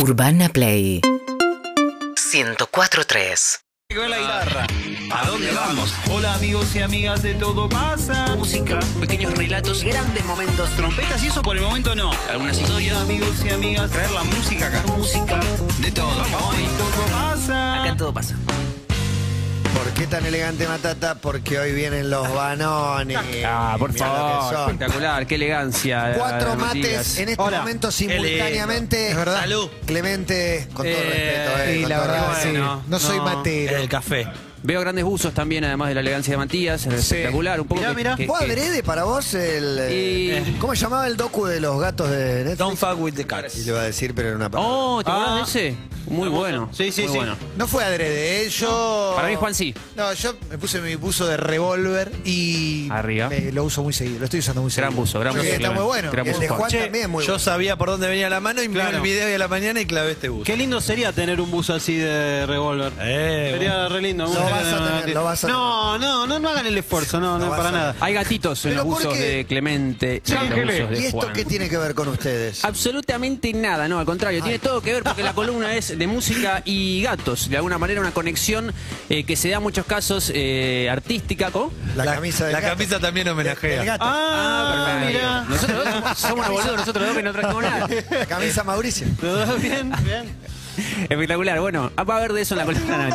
Urbana Play 104.3 la guitarra. ¿A dónde vamos? Hola amigos y amigas de Todo Pasa. Música, pequeños relatos, grandes momentos. Trompetas y eso por el momento no. Algunas historias, amigos y amigas, traer la música acá. música, de todo. Hoy Todo Pasa. Acá todo pasa. ¿Por qué tan elegante Matata? Porque hoy vienen los banones. Ah, por Mirá lo que favor, son. espectacular, qué elegancia. Cuatro eh, mates Matías. en este Hola. momento simultáneamente. Es verdad. Salud. Clemente, con todo Eh, respeto, eh, y con la todo verdad, respeto. sí. no, no, soy no. matero. El café. Veo grandes buzos también, además de la elegancia de Matías, es espectacular. Un poco Mirá, que- mirá. que- ¿Fue que- adrede para vos el. eh, Y- ¿Cómo se llamaba el docu de los gatos de Netflix? Don't fuck with the cats. Y le iba a decir, pero era una palabra. Oh, ¿te acordás Ah. de ese? Muy bueno. Sí, sí, muy sí. bueno. No fue adrede, ¿eh? yo... Para mí, Juan, sí. No, yo me puse mi buzo de revólver y... Arriba. me- lo uso muy seguido, lo estoy usando muy Gran seguido. buzo, gran Sí, buzo, Está Clemente. muy bueno. Gran el de Juan. Juan Che, también muy yo bueno. sabía por dónde venía la mano y miré Claro. el video de la mañana y clavé este bus. Qué lindo sería tener un buzo así de revólver. Eh, Sería re lindo. Lo Un- vas a tener, lo vas a no, no, no, no hagan el esfuerzo, no, no, vas para a nada. Hay gatitos en Pero los ¿por buzos de Clemente y en los buzos de ¿Y esto Juan. qué tiene que ver con ustedes? Absolutamente nada, no, al contrario, tiene todo que ver porque la columna es de música y gatos, de alguna manera una conexión eh, que se da en muchos casos eh, artística, ¿cómo? La, camisa la gato. camisa también El homenajea. gato. Ah, perfecto. mira. Nosotros dos somos unos boludos, nosotros dos que no trajimos nada. La camisa Mauricio. ¿Todo bien? Bien. Espectacular, bueno, va a haber de eso en la columna.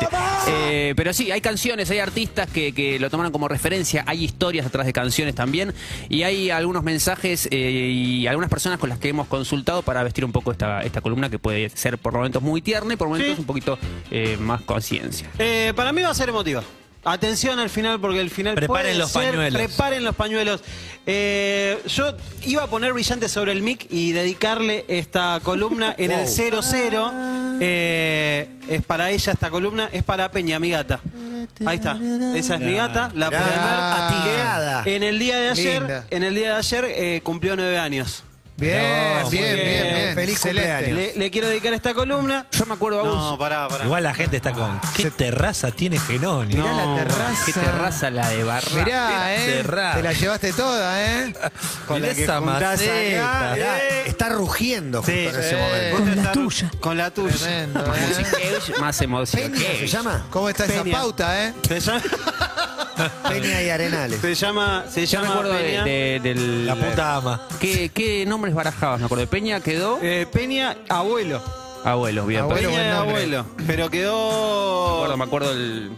Eh, pero sí, hay canciones, hay artistas que, que lo tomaron como referencia, hay historias atrás de canciones también, y hay algunos mensajes eh, y algunas personas con las que hemos consultado para vestir un poco esta, esta columna que puede ser por momentos muy tierna y por momentos Sí. un poquito eh, más conciencia. Eh, para mí va a ser emotiva. Atención al final, porque el final Preparen puede los ser- pañuelos. Preparen los pañuelos. Eh, yo iba a poner brillante sobre el mic y dedicarle esta columna en el 00. Eh, es para ella esta columna, es para Peña, mi gata. Ahí está. Esa es mi gata, la Mirá, pueden ver. En el día de ayer, Linda. en el día de ayer eh, cumplió nueve años. Bien, No, bien, bien, bien. bien. Feliz Excelente. cumpleaños. Le, le quiero dedicar esta columna. Yo me acuerdo, Agus, No, pará, pará. Igual la gente está con. ¿Qué terraza tiene Genoni? Mirá la terraza. qué terraza la de Barra. Mirá, eh. Cerrada. Te la llevaste toda, eh. Con la que esa maceta. acá. Mirá, está rugiendo justo Sí, en ese sí. momento. Con la tuya. Con la tuya. Tremendo, Más eh. más emoción. Peña se llama. ¿Cómo está esa Peña. pauta, eh? Se llama, Peña y Arenales. se llama, se Yo me llama acuerdo de, de- del... La puta ama. ¿Qué, qué nombres barajabas? Me acuerdo Peña quedó... eh, Peña abuelo. Abuelos, bien. Abuelo, Peña abuelo. Pero Me quedó. acuerdo, me acuerdo el...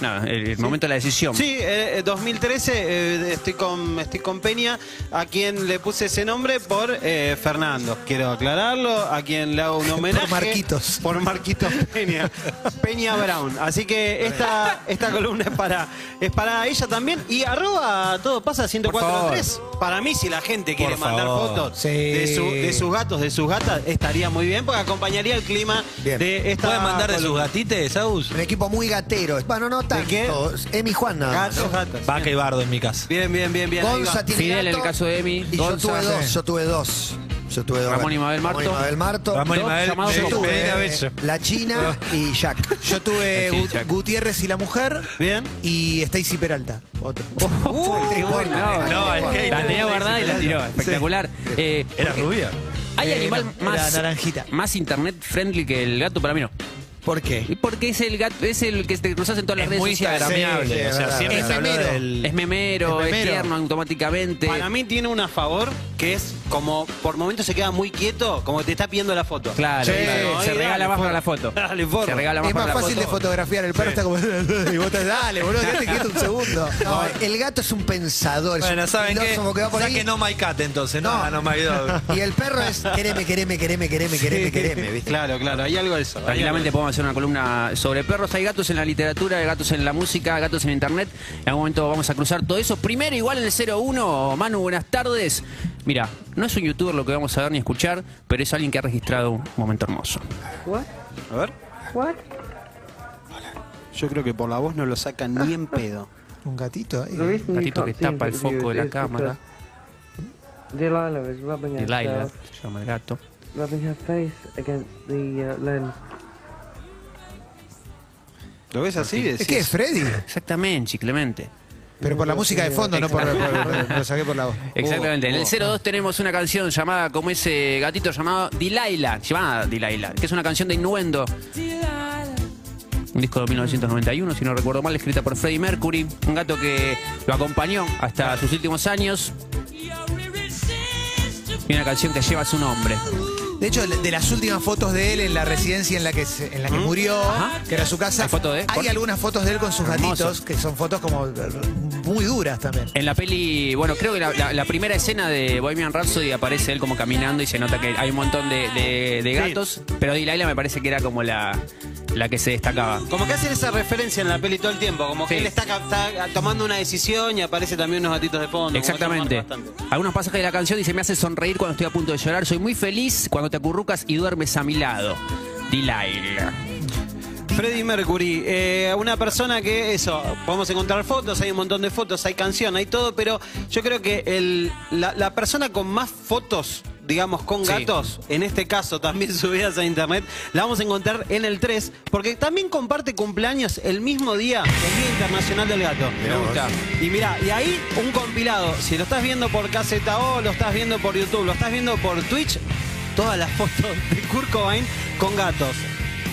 Nada, el, el momento de la decisión. Sí, eh, 2013 eh, estoy con estoy con Peña, a quien le puse ese nombre por eh, Fernando. Quiero aclararlo, a quien le hago un homenaje. Marquitos. Por Marquitos Peña. Peña Brown. Así que esta, esta columna es para, es para ella también. Y arroba todo pasa 1043. Para mí, si la gente quiere Por mandar favor. fotos Sí. de, su- de sus gatos, de sus gatas, estaría muy bien, porque acompañaría el clima Bien. de esta. ¿Pueden mandar de sus gatites, Aus? Un equipo muy gatero. Bueno, no tanto. qué? Emi Juan nada más. Gatos, ¿no? gatas. Vaca y bardo en mi casa. Bien, bien, bien, bien. ahí va. Gonza tiene Fidel en gato, el caso de Emi. Y Gonza, yo tuve dos, sí. yo tuve dos. Yo tuve dos. Ramón y. Mabel Marto. Ramón y Mabel Marto. Ramón y Dos Mabel, llamados me- como- tuve Medina Bello. la China y Jack. Yo tuve Sí, Gu- Jack. Gutiérrez y la mujer Bien. y Stacy Peralta. Otro. Qué bueno. No, No, es que- la tenía guardada y la tiró. Espectacular. Eh, ¿Era rubia? ¿Hay Eh, animal no, era más, naranjita. más internet friendly que el gato? Para mí no. ¿Por qué? Y porque es el gato, es el que te cruzas en todas las Es redes muy sociales. instagramiable. Sí, sí, o es sea, verdad. siempre Es se habló memero. del... Es memero, Es es, memero. tierno automáticamente. Para mí tiene una a favor que es como por momentos se queda muy quieto, como que te está pidiendo la foto. Claro, Sí, claro. se regala dale, más para la foto. Dale. Se regala más Es para más la fácil foto. de fotografiar. El perro está como. y vos te dale, boludo, quédate quieto un segundo. No, el gato es un pensador. es Bueno, un ¿saben qué? que va por ahí. Saquen no my cat entonces, no, No. no, my dog. Y el perro es quereme, quereme, quereme, quereme, quereme, quereme, ¿viste? Claro, claro, hay algo de eso. Tranquilamente podemos hacer una columna sobre perros. Hay gatos en la literatura, hay gatos en la música, gatos en internet. En algún momento vamos a cruzar todo eso. Primero, igual en el 01. Manu, buenas tardes. Mira, no es un youtuber lo que vamos a ver ni escuchar, pero es alguien que ha registrado un momento hermoso. eso. A ver. Yo creo que por la voz no lo sacan ni en pedo. Un gatito ahí. Un gatito que tapa el foco de la cámara. Delilah is rubbing Delilah, herself, se llama el gato. rubbing her face against the uh, lens. ¿Lo ves así? ¿Es que es Freddy? Exactamente, Clemente. Pero por la música de fondo, no por, por- por- lo saqué por la voz. Exactamente. En el 02 tenemos una canción llamada como ese gatito llamado Delilah, llamada Delilah, que es una canción de Innuendo. Un disco de 1991, si no recuerdo mal, escrita por Freddie Mercury, un gato que lo acompañó hasta sus últimos años. Y una canción que lleva su nombre. De hecho, de las últimas fotos de él en la residencia en la que, se- en la que murió, Ajá. que era su casa, ¿Hay foto de él? hay Por- algunas fotos de él con sus Hermoso. gatitos, que son fotos como eh, muy duras también. En la peli, bueno, creo que la, la- la primera escena de Bohemian Rhapsody aparece él como caminando y se nota que hay un montón de, de- de gatos, pero Delilah me parece que era como la, la que se destacaba. Como que hacen esa referencia en la peli todo el tiempo, como que Sí. él está, está tomando una decisión y aparece también unos gatitos de fondo. como Exactamente. marca bastante. Algunos pasajes de la canción dice, me hace sonreír cuando estoy a punto de llorar, soy muy feliz cuando te acurrucas y duermes a mi lado. Delilah. Freddie Mercury, eh, una persona que eso, podemos encontrar fotos, hay un montón de fotos, hay canción, hay todo, pero yo creo que el, la, la persona con más fotos, digamos, con Sí. gatos, en este caso también subidas a internet, la vamos a encontrar en el 3, porque también comparte cumpleaños el mismo día, el Día Internacional del Gato. Mirá vos. Y mira, y ahí un compilado, si lo estás viendo por KZO, lo estás viendo por YouTube, lo estás viendo por Twitch, todas las fotos de Kurt Cobain con gatos.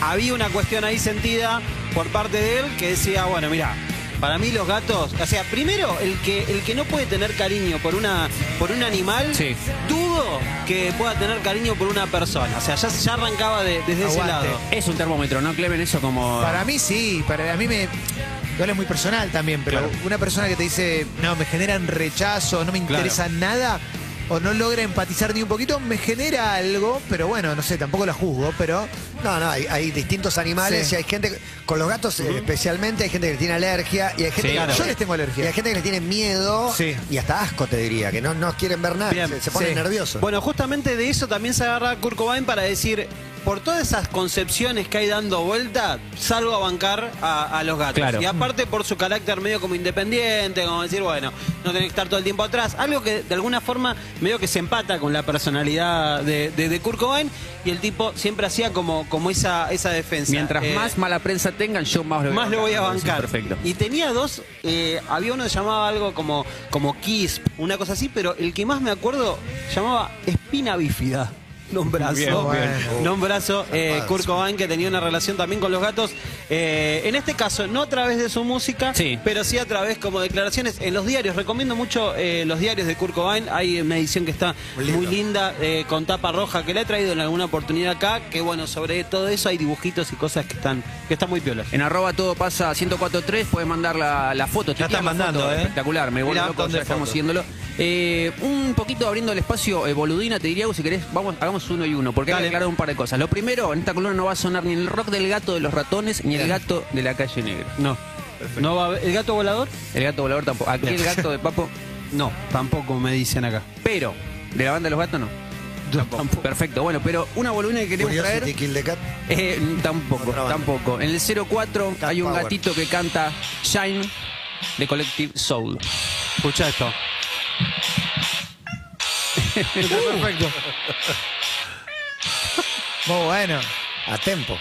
Había una cuestión ahí sentida por parte de él que decía, bueno, mira, para mí los gatos, o sea, primero el que el que no puede tener cariño por una por un animal, Sí. dudo que pueda tener cariño por una persona. O sea, ya, ya arrancaba de- desde ese lado. Es un termómetro, ¿no, Clemen? Eso como... Para mí sí, para a mí me. Igual es muy personal también, pero Claro. una persona que te dice, no, me generan rechazo, no me interesa nada, o no logra empatizar ni un poquito, me genera algo, pero bueno, no sé, tampoco la juzgo, pero No, no, hay, hay distintos animales Sí. y hay gente, con los gatos eh, especialmente, hay gente que le tiene alergia y hay gente, Sí, que, claro. yo les tengo y alergia. hay gente que le tiene miedo Sí. y hasta asco, te diría, que no, no quieren ver nada, Bien, se, se ponen sí. nerviosos. Bueno, justamente de eso también se agarra Kurt Cobain para decir, por todas esas concepciones que hay dando vuelta, salgo a bancar a, a los gatos. Claro. Y aparte por su carácter medio como independiente, como decir, bueno, no tenés que estar todo el tiempo atrás. Algo que de alguna forma medio que se empata con la personalidad de, de, de Kurt Cobain y el tipo siempre hacía como, como esa, esa defensa. Mientras Eh, más mala prensa tengan, yo más lo voy más lo voy a bancar. Perfecto. Y tenía dos, eh, había uno que llamaba algo como, como Kiss, una cosa así, pero el que más me acuerdo llamaba Espina Bífida. Nombrazo, Bien, bueno. nombrazo, eh, Kurt Cobain que tenía una relación también con los gatos. Eh, en este caso, no a través de su música, Sí. pero sí a través como declaraciones en los diarios. Recomiendo mucho eh, los diarios de Kurt Cobain. Hay una edición que está Muy muy, linda, eh, con tapa roja, que la he traído en alguna oportunidad acá. Que bueno, sobre todo eso hay dibujitos y cosas que están, que están muy piolas. En arroba todo pasa 1043, puedes mandar la, la foto. Ya están mandando, foto, ¿eh? Espectacular, me vuelve Mirá, loco, ya estamos siguiéndolo. Eh, un poquito abriendo el espacio, eh, boludina, te diría, si querés, vamos, hagamos uno y uno, porque hay que Dale. aclarar un par de cosas. Lo primero, en esta columna no va a sonar ni el rock del gato de los ratones, ni el gato de la calle negra. No. no va a haber- ¿El gato volador? El gato volador tampoco. Aquí el gato de Papo, No, tampoco me dicen acá. pero, de la banda de los gatos no. Perfecto, bueno, pero una boludina que queremos Curiosity traer. Kill the Cat. Eh, tampoco, tampoco. En el 04 Cat hay un Power. gatito que canta Shine de Collective Soul. Escucha esto. Perfecto. Muy bueno. A tempo.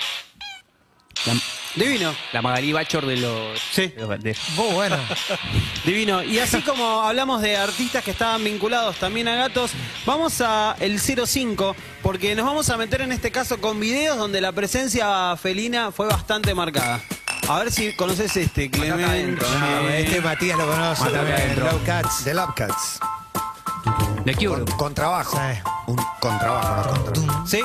La, Divino, la Magalí Bachor de los. Sí. de los- de- Muy bueno. divino. Y así como hablamos de artistas que estaban vinculados también a gatos, vamos a el 05, porque nos vamos a meter en este caso con videos donde la presencia felina fue bastante marcada. A ver si conoces este, Clemente. adentro, No, este Matías lo conoce adentro. Low Cats. The Love Cats. de Cure. Con, con trabajo. Sí. Un contrabajo, no con trabajo. Sí.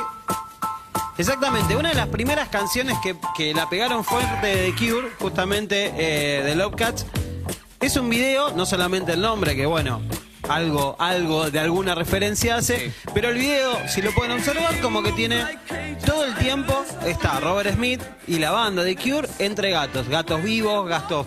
Exactamente, una de las primeras canciones que, que la pegaron fuerte de The Cure, justamente eh, de Love Cats, es un video, no solamente el nombre, que bueno, algo, algo de alguna referencia hace, pero el video, si lo pueden observar, como que tiene todo el tiempo, está Robert Smith y la banda de Cure entre gatos, gatos vivos, gatos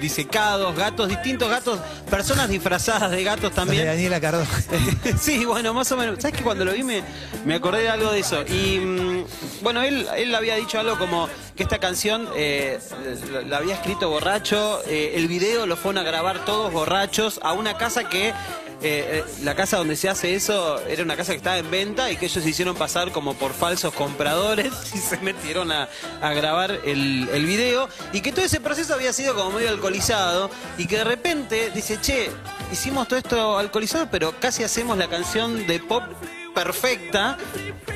disecados, gatos distintos, gatos, personas disfrazadas de gatos De también. Daniela Cardoso. sí, bueno, más o menos. ¿Sabes que cuando lo vi me, me acordé de algo de eso? Y mm, bueno, él, él había dicho algo como que esta canción eh, la, la había escrito borracho, eh, el video lo fueron a grabar todos borrachos a una casa que... eh, eh, la casa donde se hace eso era una casa que estaba en venta y que ellos se hicieron pasar como por falsos compradores y se metieron a, grabar el, video. Y que todo ese proceso había sido como medio alcoholizado y que de repente dice, che, hicimos todo esto alcoholizado, pero casi hacemos la canción de pop perfecta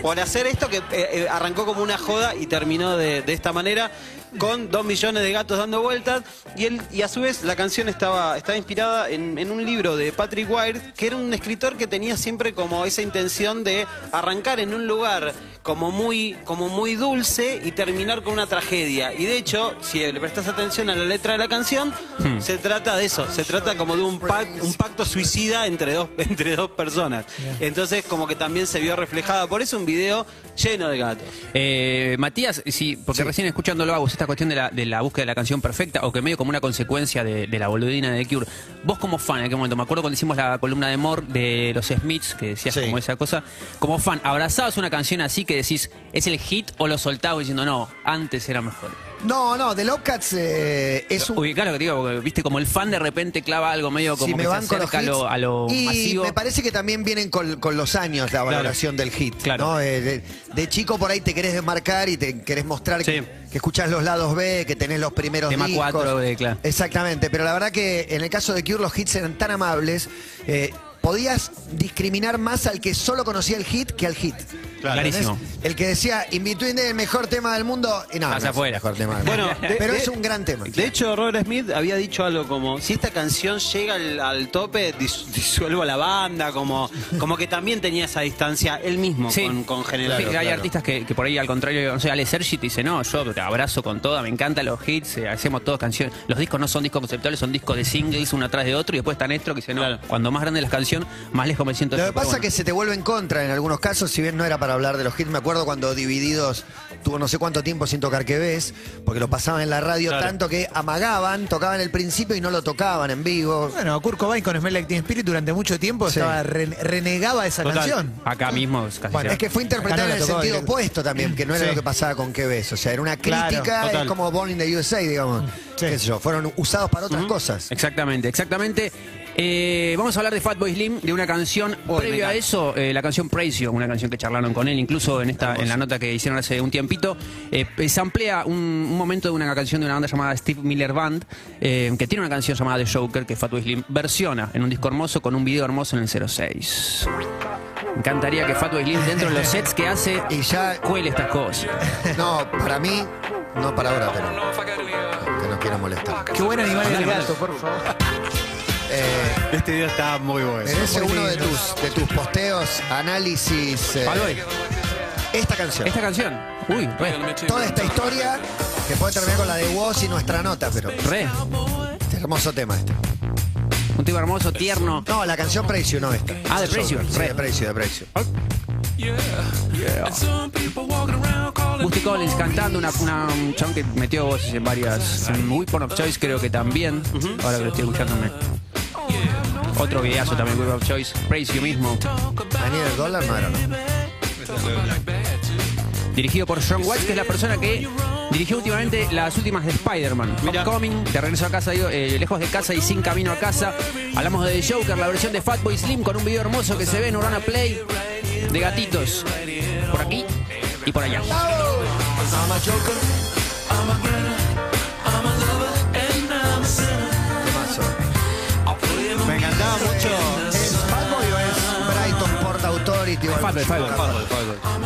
por hacer esto que eh, eh, arrancó como una joda y terminó de esta manera con dos millones de gatos dando vueltas y él y a su vez la canción estaba, estaba inspirada en, un libro de Patrick White que era un escritor que tenía siempre como esa intención de arrancar en un lugar como muy, como muy dulce y terminar con una tragedia. Y de hecho, si le prestas atención a la letra de la canción, se trata de eso, se trata como de un, pac- un pacto suicida entre dos, entre dos personas. Entonces como que también se vio reflejada, por eso un video lleno de gatos. Eh, Matías, sí, porque recién escuchándolo a vos, esta cuestión de la, de la búsqueda de la canción perfecta, o que medio como una consecuencia de, de la boludina de The Cure, vos como fan en aquel momento, me acuerdo cuando hicimos la columna de Moore de los Smiths, que decías Sí. como esa cosa, como fan, ¿abrazabas una canción así que decís, es el hit o lo soltabas diciendo, no, antes era mejor? No, no, The Love Cats eh, es un Ubicar lo que te digo, porque viste como el fan de repente clava algo medio como si que me se van con los acerca a hits. lo, a lo y masivo. me parece que también vienen con, con los años la valoración del hit. Claro. ¿no? Eh, de, de chico por ahí te querés desmarcar y te querés mostrar que, Sí. que escuchás los lados B, que tenés los primeros Tema discos. cuatro de- claro. Exactamente, pero la verdad que en el caso de Cure los hits eran tan amables. eh, Podías discriminar más al que solo conocía el hit que al hit. Clarísimo. ¿Entendés? El que decía, In Between el mejor tema del mundo. Y no, Pasa no es afuera. el mejor tema del Bueno, mundo. de- pero de- es un gran tema. De hecho, Robert Smith había dicho algo como, si esta canción llega al, al tope, dis- disuelvo a la banda, como, como que también tenía esa distancia él mismo Sí. con, con General. Sí, hay artistas que, que por ahí al contrario, no sé, Ale Sergi te dice, no, yo te abrazo con toda, me encantan los hits, eh, hacemos todas canciones. Los discos no son discos conceptuales, son discos de singles uno atrás de otro y después está Néstor que dice, no, Claro. cuando más grande la canción, más lejos me siento. Lo que pasa es que se te vuelve en contra en algunos casos, si bien no era para hablar de los hits, me acuerdo cuando Divididos tuvo no sé cuánto tiempo sin tocar que ves, porque lo pasaban en la radio Claro. tanto que amagaban, tocaban el principio y no lo tocaban en vivo. Bueno, Kurt Cobain con Smell Like Teen Spirit durante mucho tiempo Sí. estaba re- renegaba esa Total. canción. Acá mismo es casi Bueno, Es que fue interpretada no en el sentido opuesto también, que no era Sí. lo que pasaba con que ves. O sea, era una crítica, es como Born in the USA, digamos. Sí. Qué sé yo, fueron usados para otras cosas. Exactamente, exactamente. Eh, vamos a hablar de Fatboy Slim, de una canción me previo a eso, eh, la canción Praise You, una canción que charlaron con él, incluso en esta, en la nota que hicieron hace un tiempito. Eh, se amplía un, un momento de una canción de una banda llamada Steve Miller Band, eh, que tiene una canción llamada The Joker, que Fatboy Slim versiona en un disco hermoso con un video hermoso en el 06. Me encantaría que Fatboy Slim, dentro de los sets que hace, Y ya, cuele estas cosas. no, para mí, no para ahora, pero que no quiero molestar. Qué buen animal el gato, por favor. Eh, Este video está muy bueno. merece uno de tus, de tus posteos, análisis. eh, esta canción. esta canción, uy, re, Toda esta historia que puede terminar con la de Woz y nuestra nota, pero re. hermoso tema este. Un tipo hermoso, tierno. No, la canción Precio, no esta. Ah, de Precio, Sí, re. de Precio, de Precio. Busty Collins cantando una, una- un chabón que metió voces en varias. En Weapon of Choice creo que también. Ahora que lo estoy escuchándome. Otro videazo también, Weapon of Choice. Praise You mismo. Daniel. Dirigido por John Watts, que es la persona que dirigió últimamente las últimas de Spider-Man. Homecoming, de regreso a casa, digo, eh, lejos de casa y sin camino a casa. Hablamos de The Joker, la versión de Fatboy Slim con un video hermoso que se ve en Urana Play de gatitos. Por aquí y por allá.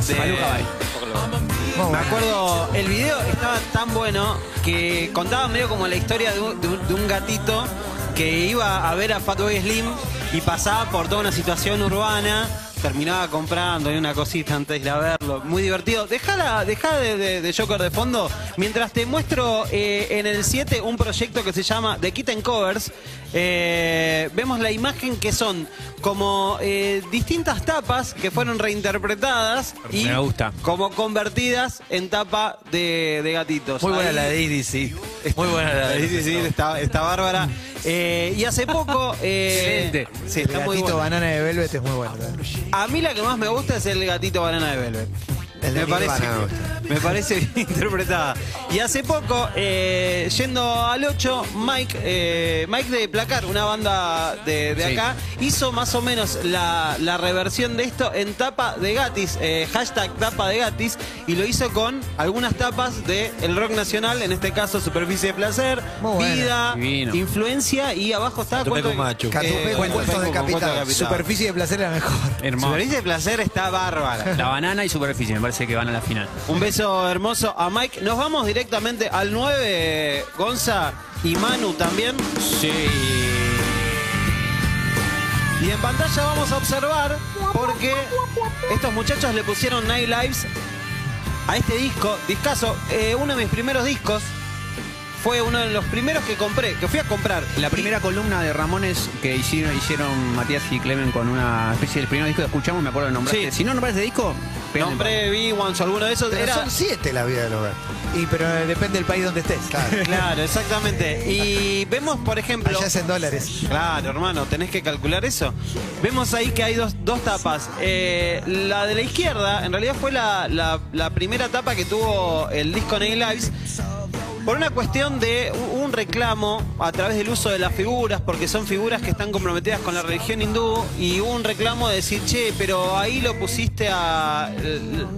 De- Bay. Me acuerdo, el video estaba tan bueno que contaba medio como la historia de un, de un- de un gatito que iba a ver a Fatboy Slim y pasaba por toda una situación urbana, terminaba comprando y una cosita antes de ir a verlo. Muy divertido. Dejala, dejá de, de- de Joker de fondo mientras te muestro eh, en el 7 un proyecto que se llama The Kitten Covers. Eh, vemos la imagen que son como eh, distintas tapas que fueron reinterpretadas y Me gusta. como convertidas en tapa de, de gatitos. Muy buena Ahí- la de DDC. Muy buena la de Sí, sí, sí, está, está bárbara. Eh, y hace poco. eh, Excelente. sí, El está muy gatito banana de Velvet es muy bueno. A mí la que más me gusta es el gatito banana de Velvet. Me parece. Me parece bien interpretada. Y hace poco, eh, yendo al 8, Mike, eh, Mike de Placar, una banda de, de Sí. acá, hizo más o menos la, la reversión de esto en tapa de Gatis, eh, hashtag tapa de Gatis, y lo hizo con algunas tapas del el rock nacional, en este caso Superficie de Placer, Muy. Vida. Influencia, y abajo está Cuento- Cuentos de Cuento Capital. Capital. Superficie de placer era mejor. Hermoso. Superficie de Placer está bárbara. La banana y superficie, me parece que van a la final. Un beso hermoso a Mike. Nos vamos directamente al 9, Gonza y Manu también. Sí. Y en pantalla vamos a observar porque estos muchachos le pusieron Night Lives a este disco, discazo. Eh, uno de mis primeros discos fue uno de los primeros que compré, que fui a comprar. La primera columna de Ramones que hicieron, hicieron Matías y Clemen con una especie del primer disco que escuchamos, me acuerdo de nombrarte. Sí. Si no nombras de disco, pégale Nombré V-Ones o alguno de esos. Pero Era, son siete la vida de los gatos. Y pero eh, depende del país donde estés. claro, exactamente. Y vemos, por ejemplo. Allá es en dólares. Claro, hermano, tenés que calcular eso. Vemos ahí que hay dos, dos tapas. Eh, la de la izquierda, en realidad fue la, la- la primera tapa que tuvo el disco Nail Lives. Por una cuestión de un reclamo a través del uso de las figuras, porque son figuras que están comprometidas con la religión hindú, y hubo un reclamo de decir, che, pero ahí lo pusiste a.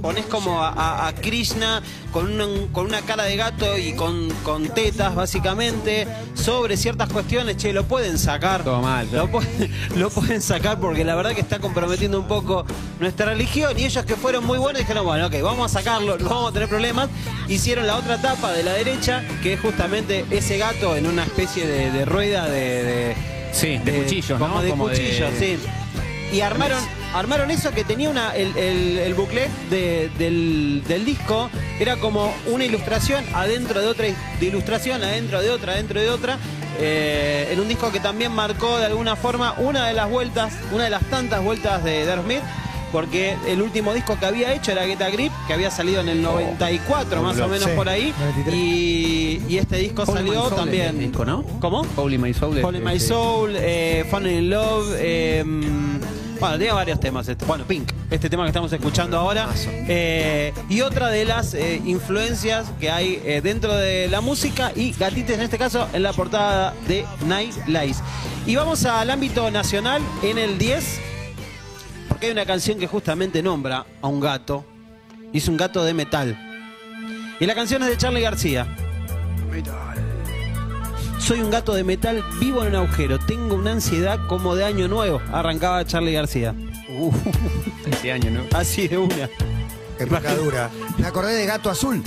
pones como a, Krishna con, un- con una cara de gato y con, con tetas, básicamente, sobre ciertas cuestiones, che, lo pueden sacar. Todo mal, lo pueden sacar porque la verdad que está comprometiendo un poco nuestra religión, y ellos que fueron muy buenos dijeron, bueno, ok, vamos a sacarlo, no vamos a tener problemas. Hicieron la otra tapa de la derecha, que es justamente ese gato en una especie de, de rueda de, de- Sí, de cuchillos, como ¿no? de Como de- cuchillos, sí. Y armaron, armaron eso que tenía una, el, el, de- del, del disco, era como una ilustración adentro de otra de ilustración, adentro de otra, adentro de otra. eh, en un disco que también marcó de alguna forma una de las vueltas, una de las tantas vueltas de Darth Smith, porque el último disco que había hecho era Get a Grip, que había salido en el 94, más o menos Sí, por ahí, 93. y, y este disco Holy salió también. el disco, ¿no? ¿Cómo? Holy My Soul. in My Soul, eh, Fun in Love, eh, bueno, tiene varios temas. Este, bueno, Pink, este tema que estamos escuchando ahora. Eh, y otra de las eh, influencias que hay eh, dentro de la música y gatites en este caso en la portada de Night Lies. Y vamos al ámbito nacional en el 10, hay una canción que justamente nombra a un gato. Y es un gato de metal. Y la canción es de Charlie García. Soy un gato de metal, vivo en un agujero, tengo una ansiedad como de año nuevo, arrancaba Charlie García. Ese año, ¿no? Así de una. Época dura. Me acordé de Gato Azul.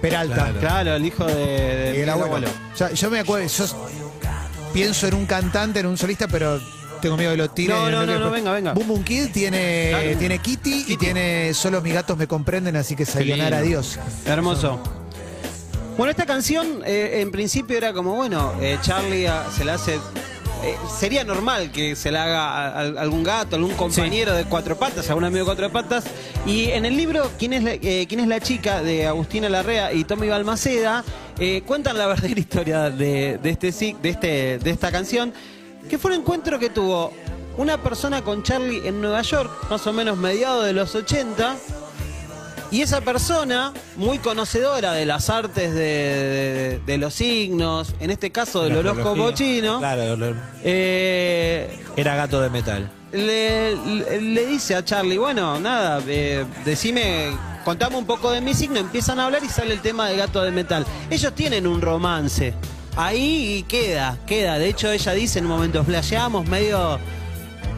Peralta. Claro, el hijo de, de Y el abuelo. Ya- yo me acuerdo, yo pienso en un cantante, en un solista, pero tengo miedo de lo tire. No, no, no, no, venga, venga. Boom Boom Kid tiene, tiene Kitty, y tiene Solo mis gatos me comprenden, así que sayonara a lindo. Dios. Hermoso. Bueno, esta canción eh, en principio era como, bueno, eh, Charlie ah, se la hace... eh, sería normal que se la haga a, a algún gato, algún compañero de cuatro patas, algún amigo de cuatro patas. Y en el libro, ¿Quién es la, eh, ¿quién es la chica? de Agustina Larrea y Tommy Balmaceda, eh, cuentan la verdadera historia de, de este, de, este, de esta canción, que fue un encuentro que tuvo una persona con Charlie en Nueva York, más o menos mediados de los 80, y esa persona, muy conocedora de las artes de, de- de los signos, en este caso del horóscopo chino, Claro, lo- eh, era gato de metal. le, le- le dice a Charlie, bueno, nada, eh, decime, contame un poco de mi signo, empiezan a hablar y sale el tema del gato de metal. Ellos tienen un romance. Ahí queda, queda. De hecho, ella dice en un momento, flasheamos medio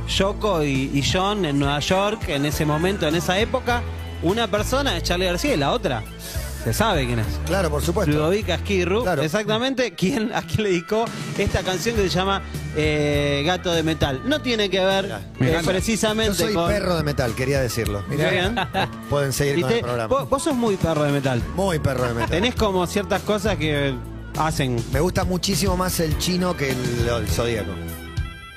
Yoko y, y John en Nueva York, en ese momento, en esa época. Una persona es Charlie García y la otra se sabe quién es. Claro, por supuesto. Ludovica Skirru, Claro. exactamente, quien, a quien le dedicó esta canción que se llama eh, Gato de Metal. No tiene que ver eh, encanta. Yo precisamente soy con... perro de metal, quería decirlo. Bien. Pueden seguir con el programa. Vos, vos sos muy perro de metal. Muy perro de metal. Tenés como ciertas cosas que hacen. Me gusta muchísimo más el chino que el, el zodíaco.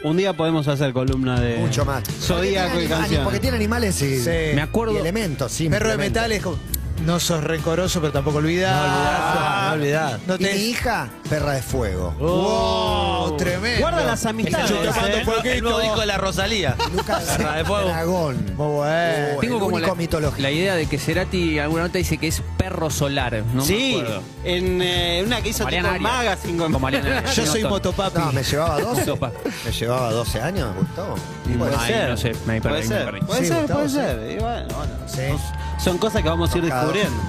Un día podemos hacer columna de Mucho más. Zodíaco y canciones. Porque tiene animales y, Sí. Me acuerdo- y elementos. Perro de simplemente. metal es como. No sos rencoroso, pero tampoco olvidás. No olvidás. No te- mi hija, perra de fuego. Wow, tremendo. Guarda las amistades. El ¿eh? nuevo- el nuevo disco de la Rosalía. Lucas Perra de fuego. Dragón. Muy bueno. Tengo el como único la, mitológico. la idea de que Cerati alguna nota dice que es perro solar. No sí, en eh, una que hizo Mariana tipo. Magazine con Con Mariana Arias. Yo soy motopapi. No, me llevaba 12. Motopa. Me llevaba 12 años, Gustavo. Puede ser. no sé, me perdí, Puede me ser, perdí. puede Sí, ser, Gustavo, puede sí. ser. Y bueno, bueno, Sí. Son cosas que vamos a ir descubriendo.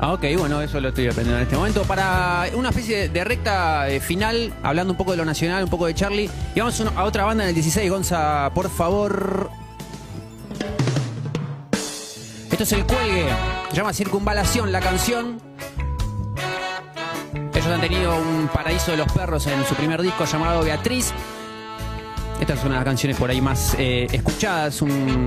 Ah, ok, bueno, eso lo estoy aprendiendo en este momento. Para una especie de recta eh, final, hablando un poco de lo nacional, un poco de Charlie, y vamos a otra banda en el 16. Gonza, por favor. Esto es el cuelgue. Se llama Circunvalación la canción. Ellos han tenido un paraíso de los perros en su primer disco llamado Beatriz. Esta es una de las canciones por ahí más eh, escuchadas, un,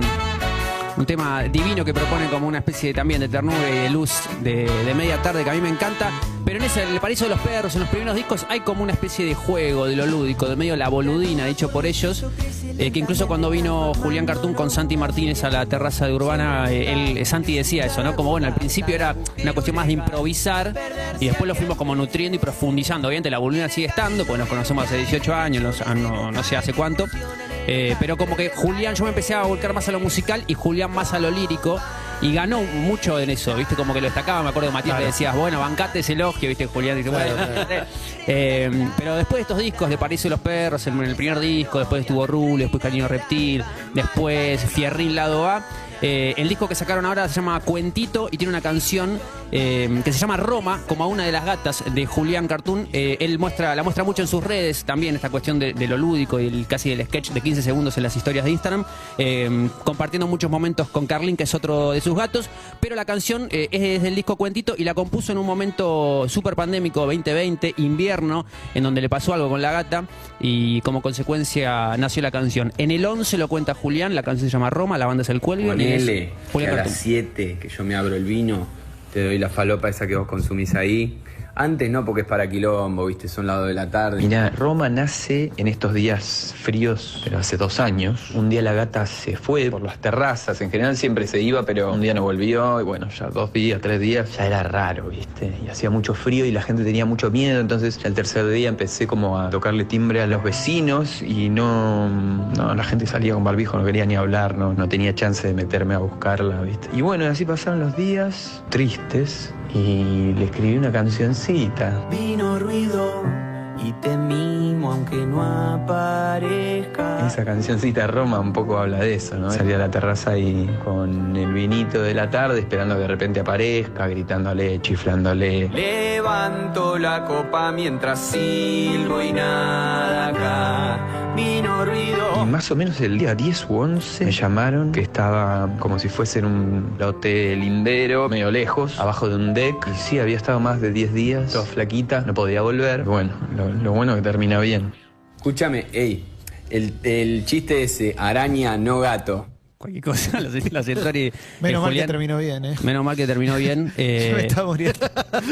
un tema divino que propone como una especie también de ternura y de luz de, media tarde que a mí me encanta. Pero en ese, el paraíso de los perros, en los primeros discos, hay como una especie de juego de lo lúdico, de medio la boludina, dicho por ellos. eh, que incluso cuando vino Julián Cartún con Santi Martínez a la terraza de Urbana, eh, él, Santi decía eso, ¿no? Como bueno, al principio era una cuestión más de improvisar y después lo fuimos como nutriendo y profundizando. Obviamente la boludina sigue estando, pues nos conocemos hace 18 años, no- no sé hace cuánto. Eh, pero como que Julián, yo me empecé a volcar más a lo musical y Julián más a lo lírico. Y ganó mucho en eso, ¿viste? Como que lo destacaba. Me acuerdo de Matías que decías, bueno, bancate ese elogio, ¿viste? Julián dice, bueno. Eh, pero después de estos discos de París de los Perros, en el primer disco, después estuvo Rule, después Cañino Reptil, después Fierrín Lado A. eh, el disco que sacaron ahora se llama Cuentito y tiene una canción eh, que se llama Roma, como a una de las gatas de Julián Cartoon. Eh, él muestra, la muestra mucho en sus redes también, esta cuestión de, lo lúdico y el, casi del sketch de 15 segundos en las historias de Instagram, eh, compartiendo muchos momentos con Carlin, que es otro de sus gatos. Pero la canción es del disco Cuentito y la compuso en un momento súper pandémico, 2020, invierno, en donde le pasó algo con la gata y como consecuencia nació la canción. En el 11 lo cuenta Julián, la canción se llama Roma, la banda es el y es Ponele que Julián a las 7 que yo me abro el vino, te doy la falopa esa que vos consumís ahí. Antes no, porque es para quilombo, viste, son las 2 de la tarde. Mira, Roma nace en estos días fríos, pero hace dos años. Un día la gata se fue por las terrazas, en general siempre se iba, pero un día no volvió, y bueno, ya dos días, tres días, ya era raro, ¿viste? Y hacía mucho frío y la gente tenía mucho miedo, entonces el tercer día empecé como a tocarle timbre a los vecinos y no, no la gente salía con barbijo, no quería ni hablar, no, no tenía chance de meterme a buscarla, ¿viste? Y bueno, así pasaron los días tristes y le escribí una Vino ruido y te mimo aunque no aparezca. Esa cancioncita Roma un poco habla de eso, ¿no? Salí a la terraza y con el vinito de la tarde esperando que de repente aparezca, gritándole, chiflándole. Levanto la copa mientras silbo y nada acá. Vino Y ruido. más o menos el día 10 u 11 me llamaron que estaba como si fuese en un lote lindero, medio lejos, abajo de un deck. Y sí, había estado más de 10 días, toda flaquita, no podía volver. Bueno, lo, lo bueno que termina bien. Escúchame, ey, el, el chiste ese, araña, no gato. Cualquier cosa, los, los Centori, Menos eh, mal que terminó bien, ¿eh? Menos mal que terminó bien. eh, Yo me estaba muriendo.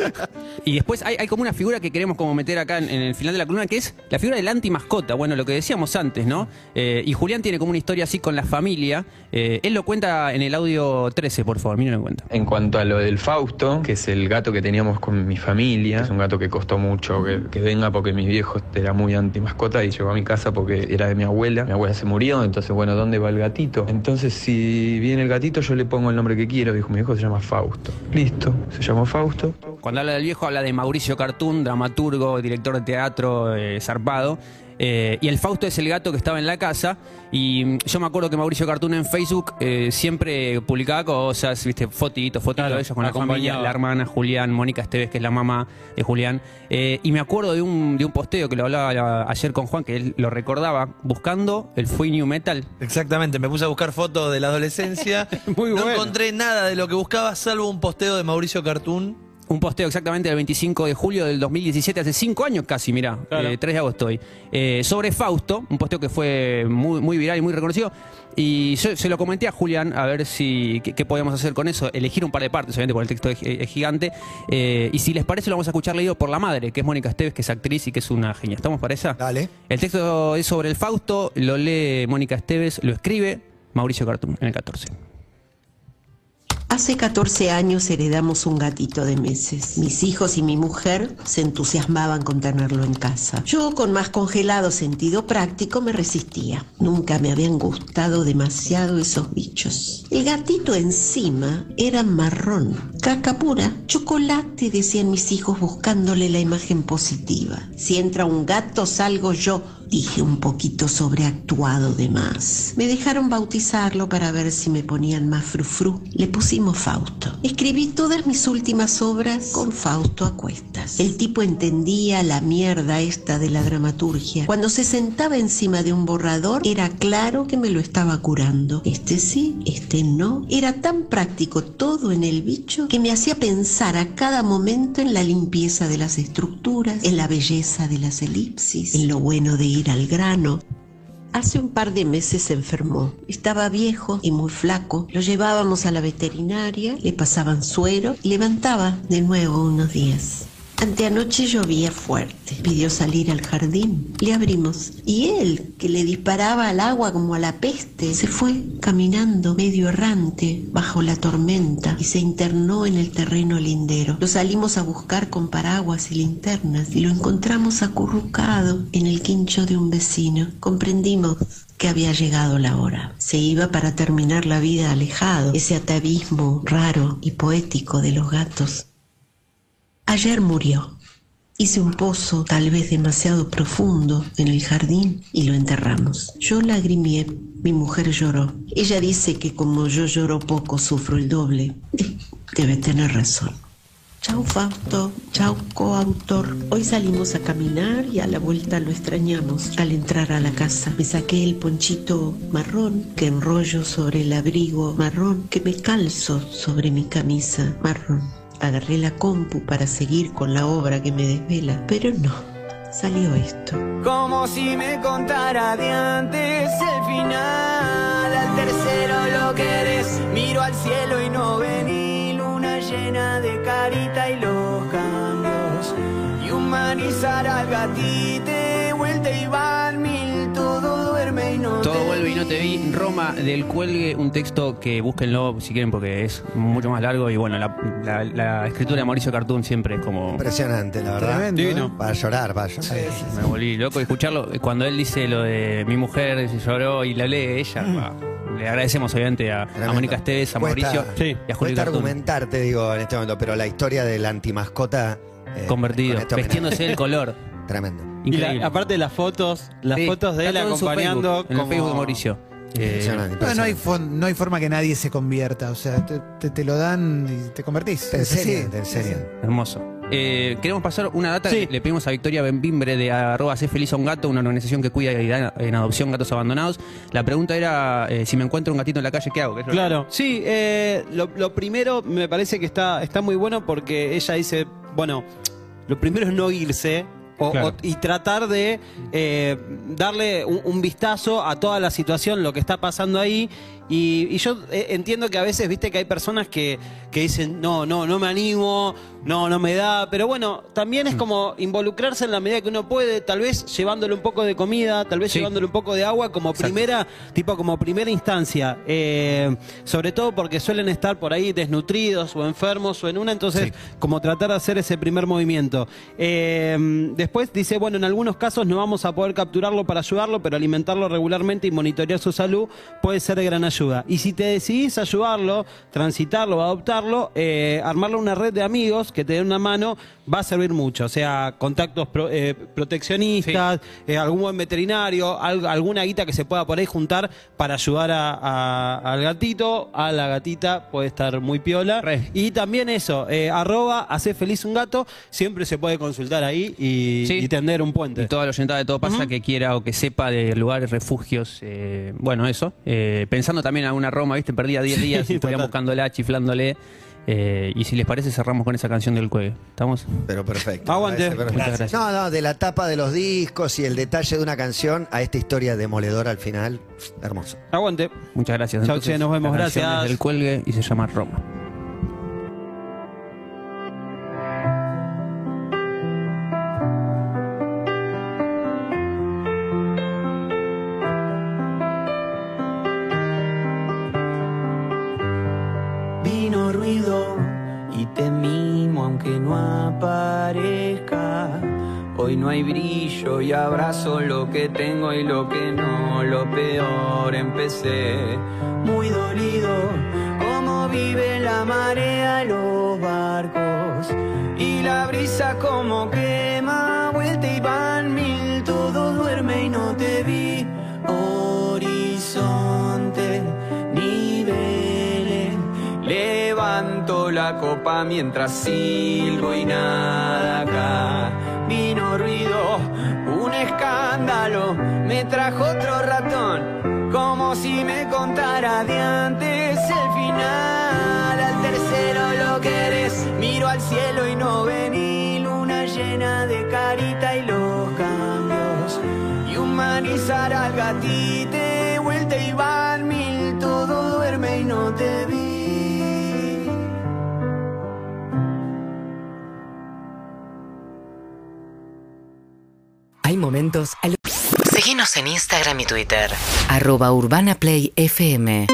y después hay, hay como una figura que queremos como meter acá en, en el final de la columna, que es la figura del anti-mascota. Bueno, lo que decíamos antes, ¿no? Eh, y Julián tiene como una historia así con la familia. Eh, él lo cuenta en el audio 13, por favor, miren en cuenta. En cuanto a lo del Fausto, que es el gato que teníamos con mi familia, es un gato que costó mucho que, que venga porque mis viejos era muy anti mascota y llegó a mi casa porque era de mi abuela. Mi abuela se murió, entonces, bueno, ¿dónde va el gatito? Entonces, si viene el gatito, yo le pongo el nombre que quiero. Dijo, mi hijo se llama Fausto. Listo, se llamó Fausto. Cuando habla del viejo, habla de Mauricio Cartún, dramaturgo, director de teatro, eh, zarpado. Eh, y el Fausto es el gato que estaba en la casa. Y yo me acuerdo que Mauricio Cartún en Facebook eh, siempre publicaba cosas, viste, fotitos, fotitos Claro, de ellos con la familia, la hermana Julián, Mónica Esteves, que es la mamá de Julián. Eh, y me acuerdo de un, de un posteo que lo hablaba la- ayer con Juan, que él lo recordaba, buscando el Fui New Metal. Exactamente, me puse a buscar fotos de la adolescencia. Muy no bueno. encontré nada de lo que buscaba, salvo un posteo de Mauricio Cartoon. Un posteo exactamente del 25 de julio del 2017, hace cinco años casi, mirá, Claro. eh, 3 de agosto hoy. Eh, sobre Fausto, un posteo que fue muy, muy viral y muy reconocido. Y yo se lo comenté a Julián a ver si qué, qué podíamos hacer con eso. Elegir un par de partes, obviamente, porque el texto es, es gigante. Eh, y si les parece, lo vamos a escuchar leído por la madre, que es Mónica Esteves, que es actriz y que es una genia. ¿Estamos para esa? Dale. El texto es sobre el Fausto, lo lee Mónica Esteves, lo escribe Mauricio Cartún en el 14. Hace 14 años heredamos un gatito de meses. Mis hijos y mi mujer se entusiasmaban con tenerlo en casa. Yo, con más congelado sentido práctico, me resistía. Nunca me habían gustado demasiado esos bichos. El gatito encima era marrón, caca pura, chocolate, decían mis hijos buscándole la imagen positiva. Si entra un gato, salgo yo, dije un poquito sobreactuado de más. Me dejaron bautizarlo para ver si me ponían más frufru. Le pusimos Fausto. Escribí todas mis últimas obras con Fausto a cuestas. El tipo entendía la mierda esta de la dramaturgia. Cuando se sentaba encima de un borrador, era claro que me lo estaba curando. Este sí, este no. Era tan práctico todo en el bicho que me hacía pensar a cada momento en la limpieza de las estructuras, en la belleza de las elipsis, en lo bueno de ir al grano. Hace un par de meses se enfermó. Estaba viejo y muy flaco. Lo llevábamos a la veterinaria, le pasaban suero y levantaba de nuevo unos días. Anteanoche llovía fuerte. Pidió salir al jardín. Le abrimos. Y él, que le disparaba al agua como a la peste, se fue caminando medio errante bajo la tormenta y se internó en el terreno lindero. Lo salimos a buscar con paraguas y linternas y lo encontramos acurrucado en el quincho de un vecino. Comprendimos que había llegado la hora. Se iba para terminar la vida alejado, ese atavismo raro y poético de los gatos. Ayer murió. Hice un pozo tal vez demasiado profundo en el jardín y lo enterramos. Yo lagrimié, mi mujer lloró. Ella dice que como yo lloro poco, sufro el doble. Debe tener razón. Chau Fausto, chau coautor. Hoy salimos a caminar y a la vuelta lo extrañamos. Al entrar a la casa me saqué el ponchito marrón que enrollo sobre el abrigo marrón que me calzo sobre mi camisa marrón. Agarré la compu para seguir con la obra que me desvela, pero no, salió esto. Como si me contara de antes el final. Al tercero lo querés, miro al cielo y no vení. Luna llena de carita y los cambios. Y humanizar al gatite, vuelta y van Todo vuelve y no te vi. Roma del cuelgue, un texto que búsquenlo si quieren porque es mucho más largo y bueno, la, la- la escritura de Mauricio Cartún siempre es como... Impresionante, la verdad. Tremendo, Divino. ¿eh? Para llorar, para llorar. Me volví loco de escucharlo. Cuando él dice lo de mi mujer se lloró y la lee ella, va. le agradecemos obviamente a, a. Mónica Esteves, a Cuesta- Mauricio Sí. y a Julio Cuesta Cartún. argumentar, te digo, en este momento, pero la historia del antimascota. eh, Convertido, este vestiéndose del color. Tremendo. Y la- Increíble. aparte las fotos, las Sí, fotos de él está todo en su acompañando Facebook, en el como- Facebook de Mauricio. Eh, Impresionante, No, no hay, impresionante. fon- no hay forma que nadie se convierta. O sea, te, te- te lo dan y te convertís. Te enseñan, te enseñan. Hermoso. Eh, queremos pasar una data Sí. que le pedimos a Victoria Benvimbre de arroba Sé feliz a un gato, una organización que cuida y da en adopción gatos abandonados. La pregunta era eh, si me encuentro un gatito en la calle, ¿qué hago? ¿Qué es lo- Claro, sí, eh, lo, lo primero me parece que está, está muy bueno porque ella dice, bueno, lo primero es no irse. O- Claro. o- y tratar de eh, darle un, un vistazo a toda la situación, lo que está pasando ahí. Y, y yo eh, entiendo que a veces, viste, que hay personas que, que dicen, no, no, no me animo, no, no me da. Pero bueno, también Mm. es como involucrarse en la medida que uno puede, tal vez llevándole un poco de comida, tal vez Sí. llevándole un poco de agua como Exacto. primera, tipo como primera instancia. Eh, sobre todo porque suelen estar por ahí desnutridos o enfermos o en una, entonces Sí. como tratar de hacer ese primer movimiento. Eh, después dice, bueno, en algunos casos no vamos a poder capturarlo para ayudarlo, pero alimentarlo regularmente y monitorear su salud puede ser de gran ayuda. Y si te decidís ayudarlo, transitarlo adoptarlo, eh, armarle una red de amigos que te den una mano va a servir mucho. O sea, contactos pro- eh, proteccionistas, eh, algún buen veterinario, al- alguna guita que se pueda por ahí juntar para ayudar a- a- al gatito, a la gatita, puede estar muy piola. Re. Y también eso, eh, arroba, hace feliz un gato, siempre se puede consultar ahí y, Sí. y tender un puente. Y toda la oyentada de todo pasa que quiera o que sepa de lugares, refugios, eh, bueno, eso. Eh, pensando también en una Roma, ¿viste? Perdía 10 días y estarían total. buscándola, chiflándole. Eh, y si les parece, cerramos con esa canción del cuelgue. ¿Estamos? Pero perfecto. Aguante. Muchas gracias. No, no, de la tapa de los discos y el detalle de una canción a esta historia demoledora al final. Hermoso. Aguante. Muchas gracias. Chau, che, nos vemos, la canción gracias. es del cuelgue y se llama Roma. Brillo y abrazo lo que tengo y lo que no, lo peor empecé. Muy dolido, como vive la marea, los barcos y la brisa como quema, vuelta y van mil, todo duerme y no te vi. Horizonte, niveles, levanto la copa mientras silbo y nada acá. Vino ruido, un escándalo, me trajo otro ratón, como si me contara de antes el final. Al tercero lo querés, miro al cielo y no vení, luna llena de carita y los cambios. Y humanizar al gatite, vuelta y van mil, todo duerme y no te vi. Momentos... en Instagram y Twitter. Arroba Urbana Play FM.